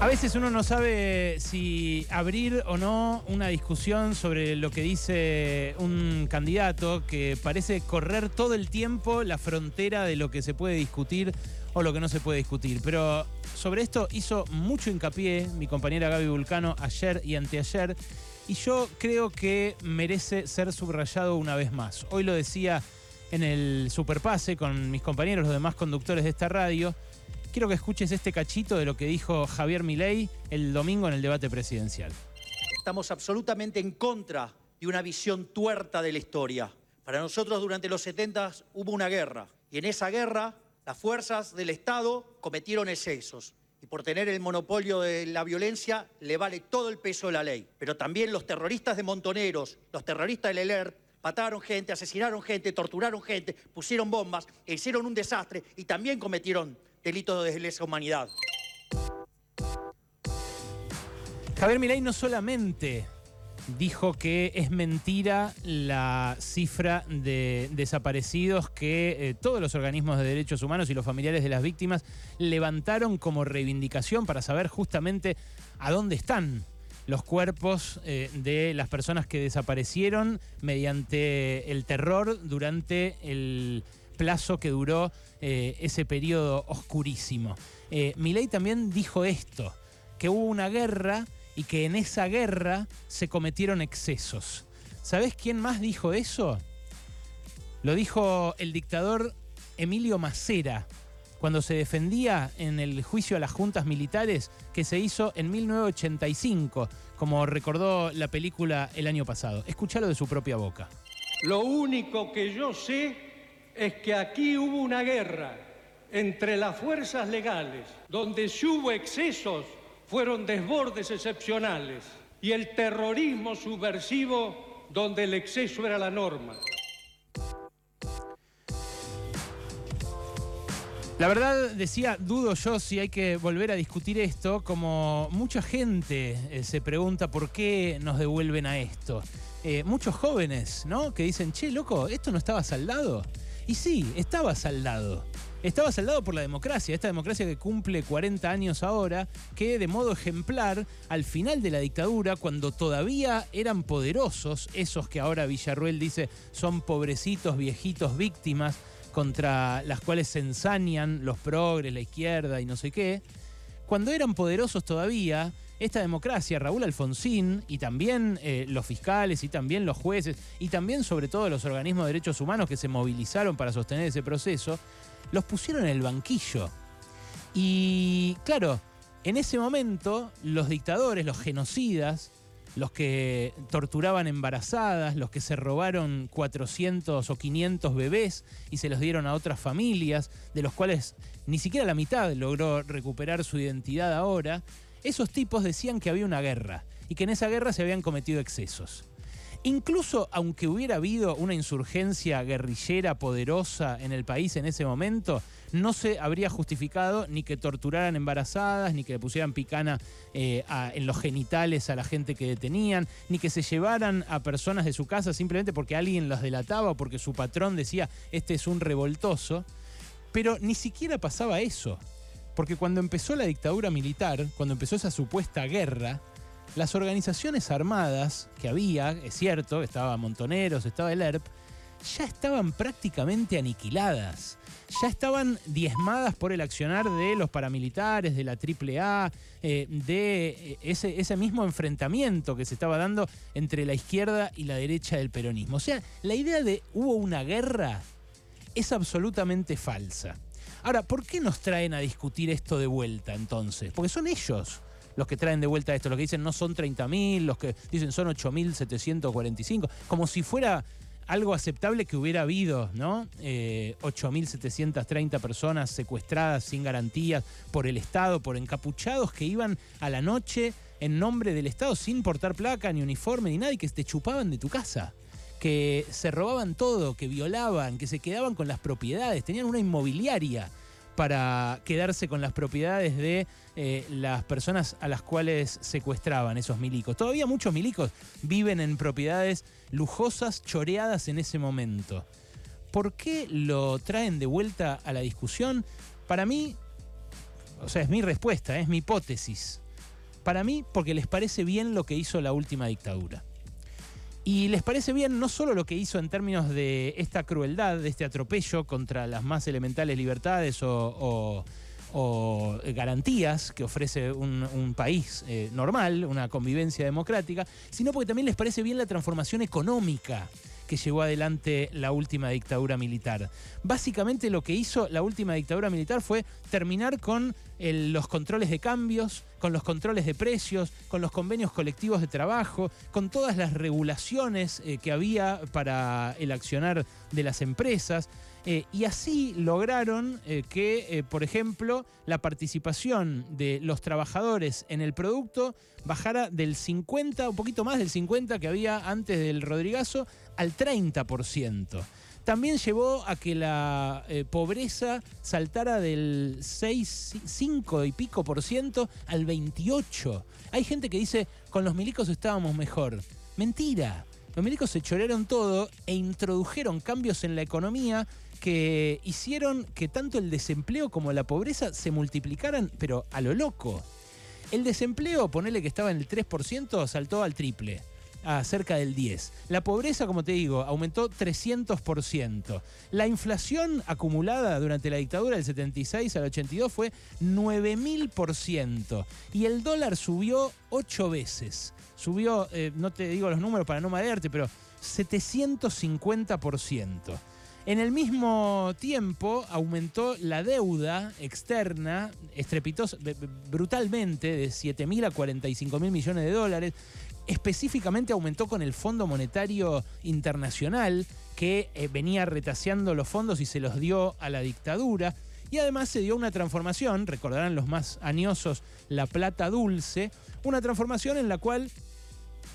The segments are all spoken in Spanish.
A veces uno no sabe si abrir o no una discusión sobre lo que dice un candidato que parece correr todo el tiempo la frontera de lo que se puede discutir o lo que no se puede discutir. Pero sobre esto hizo mucho hincapié mi compañera Gaby Vulcano ayer y anteayer y yo creo que merece ser subrayado una vez más. Hoy lo decía en el Superpase con mis compañeros, los demás conductores de esta radio quiero que escuches este cachito de lo que dijo Javier Milei el domingo en el debate presidencial. Estamos absolutamente en contra de una visión tuerta de la historia. Para nosotros durante los 70 hubo una guerra y en esa guerra las fuerzas del Estado cometieron excesos. Y por tener el monopolio de la violencia le vale todo el peso de la ley. Pero también los terroristas de Montoneros, los terroristas del ELER, mataron gente, asesinaron gente, torturaron gente, pusieron bombas, hicieron un desastre y también cometieron delitos de lesa humanidad. Javier Milei no solamente dijo que es mentira la cifra de desaparecidos que eh, todos los organismos de derechos humanos y los familiares de las víctimas levantaron como reivindicación para saber justamente a dónde están los cuerpos eh, de las personas que desaparecieron mediante el terror durante el plazo que duró eh, ese periodo oscurísimo. Eh, Milei también dijo esto, que hubo una guerra y que en esa guerra se cometieron excesos. ¿Sabés quién más dijo eso? Lo dijo el dictador Emilio Macera, cuando se defendía en el juicio a las juntas militares que se hizo en 1985, como recordó la película el año pasado. Escúchalo de su propia boca. Lo único que yo sé es que aquí hubo una guerra entre las fuerzas legales, donde si hubo excesos fueron desbordes excepcionales, y el terrorismo subversivo, donde el exceso era la norma. La verdad, decía, dudo yo si hay que volver a discutir esto, como mucha gente eh, se pregunta por qué nos devuelven a esto. Eh, muchos jóvenes, ¿no? Que dicen, che, loco, ¿esto no estaba saldado? Y sí, estaba saldado. Estaba saldado por la democracia, esta democracia que cumple 40 años ahora, que de modo ejemplar, al final de la dictadura, cuando todavía eran poderosos, esos que ahora Villarruel dice son pobrecitos, viejitos, víctimas, contra las cuales se ensañan los progres, la izquierda y no sé qué, cuando eran poderosos todavía, esta democracia, Raúl Alfonsín y también eh, los fiscales y también los jueces y también sobre todo los organismos de derechos humanos que se movilizaron para sostener ese proceso, los pusieron en el banquillo. Y claro, en ese momento los dictadores, los genocidas, los que torturaban embarazadas, los que se robaron 400 o 500 bebés y se los dieron a otras familias, de los cuales ni siquiera la mitad logró recuperar su identidad ahora, esos tipos decían que había una guerra y que en esa guerra se habían cometido excesos. Incluso aunque hubiera habido una insurgencia guerrillera poderosa en el país en ese momento, no se habría justificado ni que torturaran embarazadas, ni que le pusieran picana eh, en los genitales a la gente que detenían, ni que se llevaran a personas de su casa simplemente porque alguien las delataba o porque su patrón decía, este es un revoltoso. Pero ni siquiera pasaba eso. Porque cuando empezó la dictadura militar, cuando empezó esa supuesta guerra, las organizaciones armadas que había, es cierto, estaba Montoneros, estaba el ERP, ya estaban prácticamente aniquiladas. Ya estaban diezmadas por el accionar de los paramilitares, de la AAA, eh, de eh, ese, ese mismo enfrentamiento que se estaba dando entre la izquierda y la derecha del peronismo. O sea, la idea de hubo una guerra es absolutamente falsa. Ahora, ¿por qué nos traen a discutir esto de vuelta entonces? Porque son ellos los que traen de vuelta esto, los que dicen no son 30.000, los que dicen son 8.745, como si fuera algo aceptable que hubiera habido, ¿no? 8.730 eh, personas secuestradas sin garantías por el Estado, por encapuchados que iban a la noche en nombre del Estado sin portar placa, ni uniforme, ni nada, y que te chupaban de tu casa que se robaban todo, que violaban, que se quedaban con las propiedades, tenían una inmobiliaria para quedarse con las propiedades de eh, las personas a las cuales secuestraban esos milicos. Todavía muchos milicos viven en propiedades lujosas, choreadas en ese momento. ¿Por qué lo traen de vuelta a la discusión? Para mí, o sea, es mi respuesta, es mi hipótesis. Para mí, porque les parece bien lo que hizo la última dictadura. Y les parece bien no solo lo que hizo en términos de esta crueldad, de este atropello contra las más elementales libertades o, garantías que ofrece un, país eh, normal, una convivencia democrática, sino porque también les parece bien la transformación económica que llevó adelante la última dictadura militar. Básicamente lo que hizo la última dictadura militar fue terminar con los controles de cambios, con los controles de precios, con los convenios colectivos de trabajo, con todas las regulaciones eh, que había para el accionar de las empresas. Eh, y así lograron eh, que, por ejemplo, la participación de los trabajadores en el producto bajara del 50, un poquito más del 50 que había antes del Rodrigazo, al 30% también llevó a que la eh, pobreza saltara del 6, 5 y pico por ciento al 28. Hay gente que dice, con los milicos estábamos mejor. Mentira. Los milicos se chorearon todo e introdujeron cambios en la economía que hicieron que tanto el desempleo como la pobreza se multiplicaran, pero a lo loco. El desempleo, ponele que estaba en el 3%, saltó al triple a cerca del 10. La pobreza, como te digo, aumentó 300%. La inflación acumulada durante la dictadura del 76 al 82 fue 9000%. Y el dólar subió 8 veces. Subió, eh, no te digo los números para no marearte, pero 750%. En el mismo tiempo aumentó la deuda externa estrepitosa, brutalmente de 7.000 a 45.000 millones de dólares específicamente aumentó con el Fondo Monetario Internacional, que eh, venía retaseando los fondos y se los dio a la dictadura. Y además se dio una transformación, recordarán los más añosos, la plata dulce, una transformación en la cual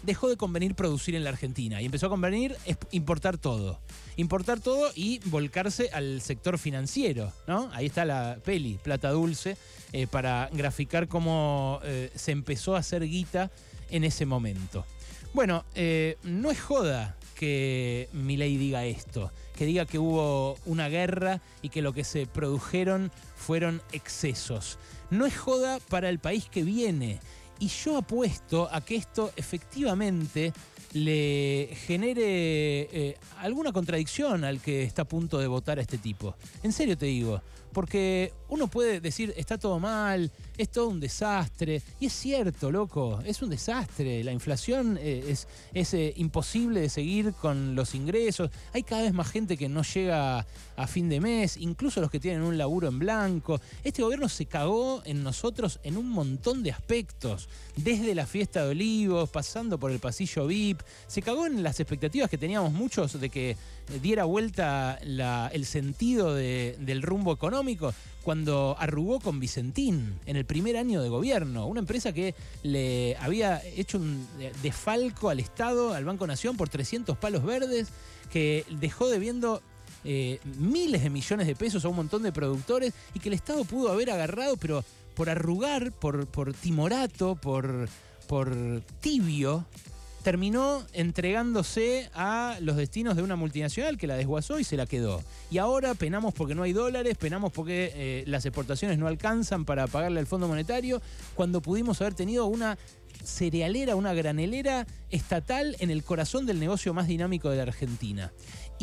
dejó de convenir producir en la Argentina y empezó a convenir importar todo. Importar todo y volcarse al sector financiero, ¿no? Ahí está la peli, Plata Dulce, eh, para graficar cómo eh, se empezó a hacer guita en ese momento. Bueno, eh, no es joda que Milei diga esto, que diga que hubo una guerra y que lo que se produjeron fueron excesos. No es joda para el país que viene. Y yo apuesto a que esto efectivamente le genere eh, alguna contradicción al que está a punto de votar a este tipo. En serio te digo, porque uno puede decir, está todo mal, es todo un desastre. Y es cierto, loco, es un desastre. La inflación eh, es, es eh, imposible de seguir con los ingresos. Hay cada vez más gente que no llega a fin de mes, incluso los que tienen un laburo en blanco. Este gobierno se cagó en nosotros en un montón de aspectos. Desde la fiesta de olivos, pasando por el pasillo VIP. Se cagó en las expectativas que teníamos muchos de que diera vuelta el sentido del rumbo económico cuando arrugó con Vicentín en el primer año de gobierno, una empresa que le había hecho un defalco al Estado, al Banco Nación, por 300 palos verdes, que dejó debiendo eh, miles de millones de pesos a un montón de productores y que el Estado pudo haber agarrado, pero por arrugar, por, por timorato, por, por tibio, terminó entregándose a los destinos de una multinacional que la desguazó y se la quedó. Y ahora penamos porque no hay dólares, penamos porque eh, las exportaciones no alcanzan para pagarle al Fondo Monetario, cuando pudimos haber tenido una cerealera, una granelera estatal en el corazón del negocio más dinámico de la Argentina.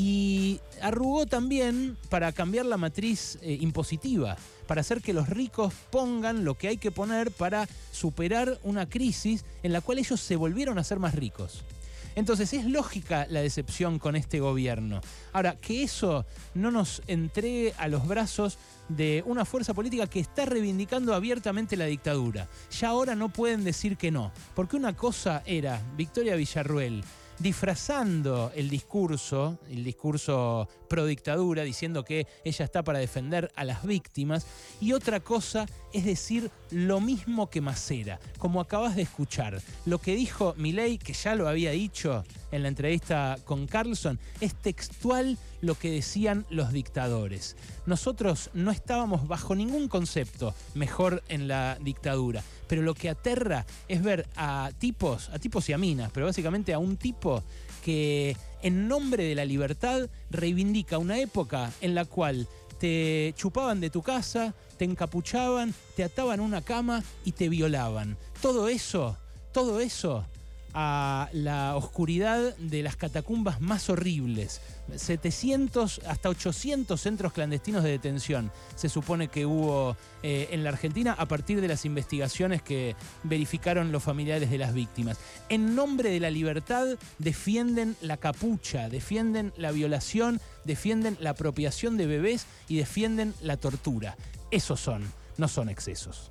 Y arrugó también para cambiar la matriz eh, impositiva, para hacer que los ricos pongan lo que hay que poner para superar una crisis en la cual ellos se volvieron a ser más ricos. Entonces es lógica la decepción con este gobierno. Ahora, que eso no nos entregue a los brazos de una fuerza política que está reivindicando abiertamente la dictadura. Ya ahora no pueden decir que no, porque una cosa era Victoria Villarruel disfrazando el discurso, el discurso pro dictadura, diciendo que ella está para defender a las víctimas, y otra cosa es decir lo mismo que Macera, como acabas de escuchar. Lo que dijo Milei, que ya lo había dicho en la entrevista con Carlson, es textual lo que decían los dictadores. Nosotros no estábamos bajo ningún concepto mejor en la dictadura, pero lo que aterra es ver a tipos, a tipos y a minas, pero básicamente a un tipo que en nombre de la libertad reivindica una época en la cual te chupaban de tu casa, te encapuchaban, te ataban una cama y te violaban. Todo eso, todo eso a la oscuridad de las catacumbas más horribles. 700 hasta 800 centros clandestinos de detención se supone que hubo eh, en la Argentina a partir de las investigaciones que verificaron los familiares de las víctimas. En nombre de la libertad defienden la capucha, defienden la violación, defienden la apropiación de bebés y defienden la tortura. Esos son, no son excesos.